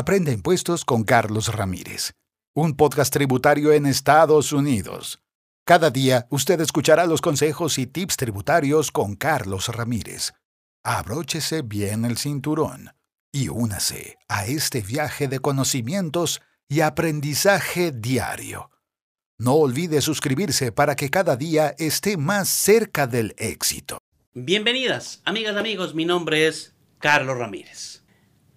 Aprende impuestos con Carlos Ramírez, un podcast tributario en Estados Unidos. Cada día usted escuchará los consejos y tips tributarios con Carlos Ramírez. Abróchese bien el cinturón y únase a este viaje de conocimientos y aprendizaje diario. No olvide suscribirse para que cada día esté más cerca del éxito. Bienvenidas, amigas y amigos, mi nombre es Carlos Ramírez.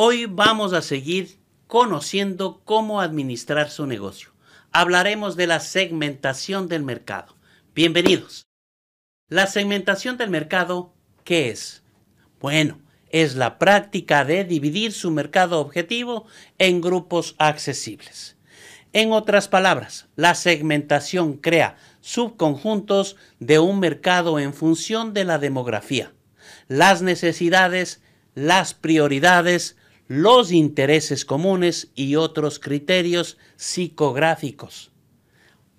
Hoy vamos a seguir conociendo cómo administrar su negocio. Hablaremos de la segmentación del mercado. Bienvenidos. La segmentación del mercado, ¿qué es? Bueno, es la práctica de dividir su mercado objetivo en grupos accesibles. En otras palabras, la segmentación crea subconjuntos de un mercado en función de la demografía, las necesidades, las prioridades, los intereses comunes y otros criterios psicográficos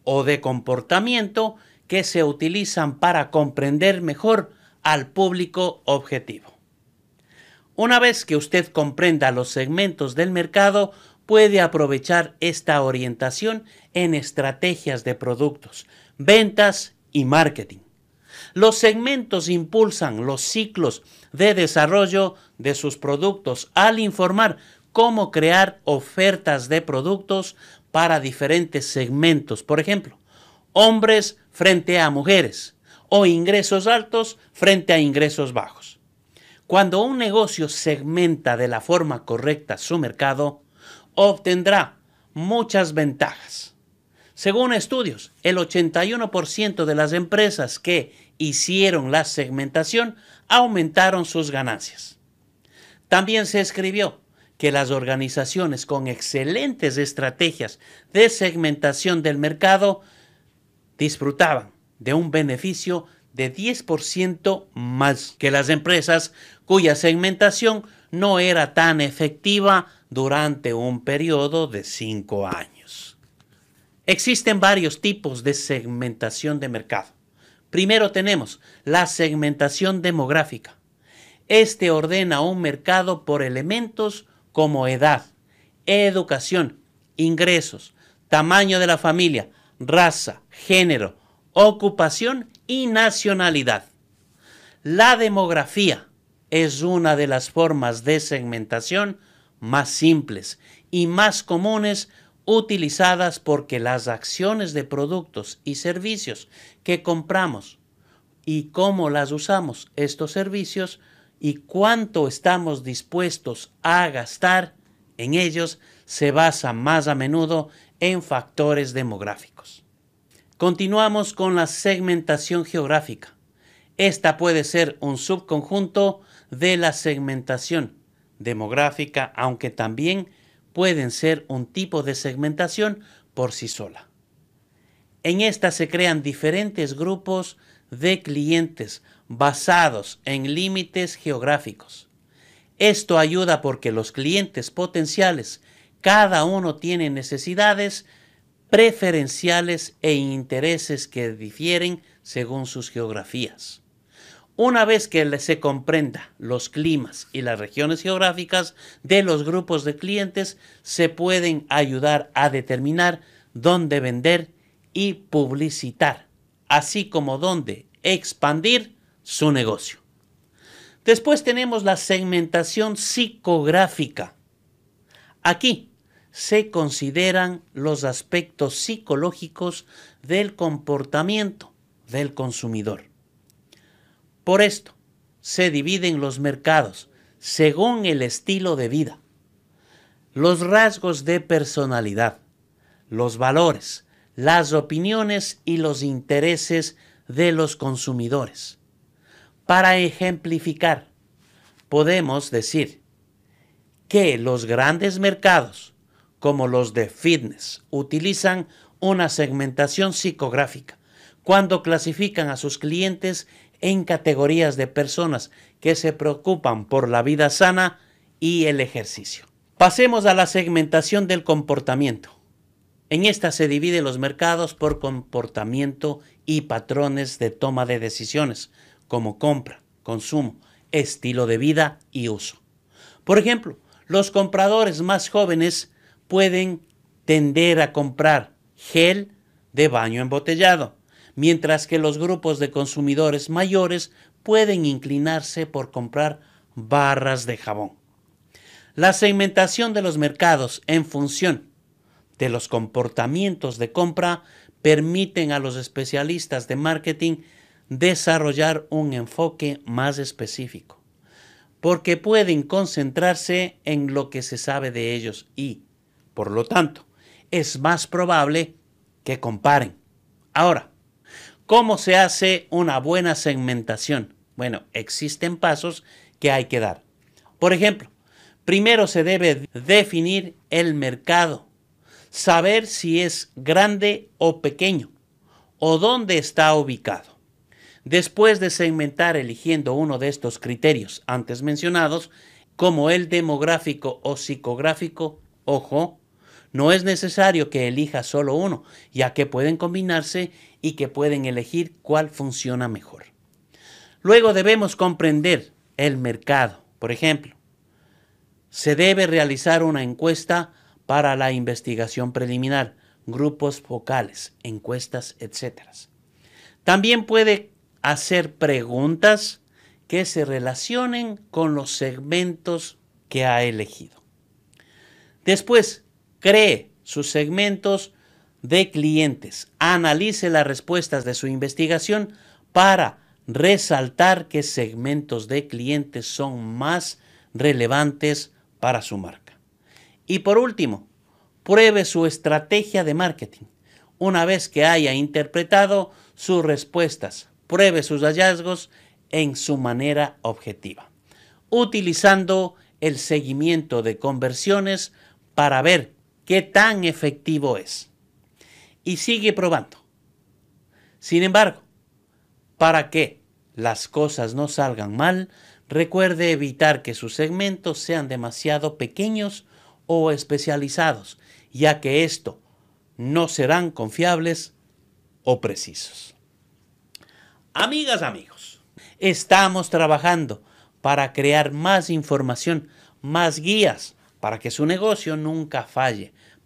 o de comportamiento que se utilizan para comprender mejor al público objetivo. Una vez que usted comprenda los segmentos del mercado, puede aprovechar esta orientación en estrategias de productos, ventas y marketing. Los segmentos impulsan los ciclos de desarrollo de sus productos al informar cómo crear ofertas de productos para diferentes segmentos. Por ejemplo, hombres frente a mujeres o ingresos altos frente a ingresos bajos. Cuando un negocio segmenta de la forma correcta su mercado, obtendrá muchas ventajas. Según estudios, el 81% de las empresas que hicieron la segmentación aumentaron sus ganancias. También se escribió que las organizaciones con excelentes estrategias de segmentación del mercado disfrutaban de un beneficio de 10% más que las empresas cuya segmentación no era tan efectiva durante un periodo de cinco años. Existen varios tipos de segmentación de mercado. Primero tenemos la segmentación demográfica. Este ordena un mercado por elementos como edad, educación, ingresos, tamaño de la familia, raza, género, ocupación y nacionalidad. La demografía es una de las formas de segmentación más simples y más comunes utilizadas porque las acciones de productos y servicios que compramos y cómo las usamos estos servicios y cuánto estamos dispuestos a gastar en ellos se basa más a menudo en factores demográficos. Continuamos con la segmentación geográfica. Esta puede ser un subconjunto de la segmentación demográfica, aunque también pueden ser un tipo de segmentación por sí sola. En esta se crean diferentes grupos de clientes basados en límites geográficos. Esto ayuda porque los clientes potenciales, cada uno tiene necesidades preferenciales e intereses que difieren según sus geografías. Una vez que se comprenda los climas y las regiones geográficas de los grupos de clientes, se pueden ayudar a determinar dónde vender y publicitar, así como dónde expandir su negocio. Después tenemos la segmentación psicográfica. Aquí se consideran los aspectos psicológicos del comportamiento del consumidor. Por esto, se dividen los mercados según el estilo de vida, los rasgos de personalidad, los valores, las opiniones y los intereses de los consumidores. Para ejemplificar, podemos decir que los grandes mercados, como los de fitness, utilizan una segmentación psicográfica cuando clasifican a sus clientes en categorías de personas que se preocupan por la vida sana y el ejercicio. Pasemos a la segmentación del comportamiento. En esta se dividen los mercados por comportamiento y patrones de toma de decisiones, como compra, consumo, estilo de vida y uso. Por ejemplo, Los compradores más jóvenes pueden tender a comprar gel de baño embotellado, mientras que los grupos de consumidores mayores pueden inclinarse por comprar barras de jabón. La segmentación de los mercados en función de los comportamientos de compra permiten a los especialistas de marketing desarrollar un enfoque más específico, porque pueden concentrarse en lo que se sabe de ellos y, por lo tanto, es más probable que comparen. Ahora, ¿cómo se hace una buena segmentación? Bueno, existen pasos que hay que dar. Por ejemplo, primero se debe definir el mercado, saber si es grande o pequeño o dónde está ubicado. Después de segmentar eligiendo uno de estos criterios antes mencionados, como el demográfico o psicográfico, ojo, no es necesario que elija solo uno, ya que pueden combinarse y que pueden elegir cuál funciona mejor. Luego debemos comprender el mercado. Por ejemplo, se debe realizar una encuesta para la investigación preliminar, grupos focales, encuestas, etc. También puede hacer preguntas que se relacionen con los segmentos que ha elegido. Después, cree sus segmentos de clientes, analice las respuestas de su investigación para resaltar qué segmentos de clientes son más relevantes para su marca. Y por último, pruebe su estrategia de marketing. Una vez que haya interpretado sus respuestas, pruebe sus hallazgos en su manera objetiva, utilizando el seguimiento de conversiones para ver qué tan efectivo es. Y sigue probando. Sin embargo, para que las cosas no salgan mal, recuerde evitar que sus segmentos sean demasiado pequeños o especializados, ya que esto no serán confiables o precisos. Amigas, amigos, estamos trabajando para crear más información, más guías, para que su negocio nunca falle,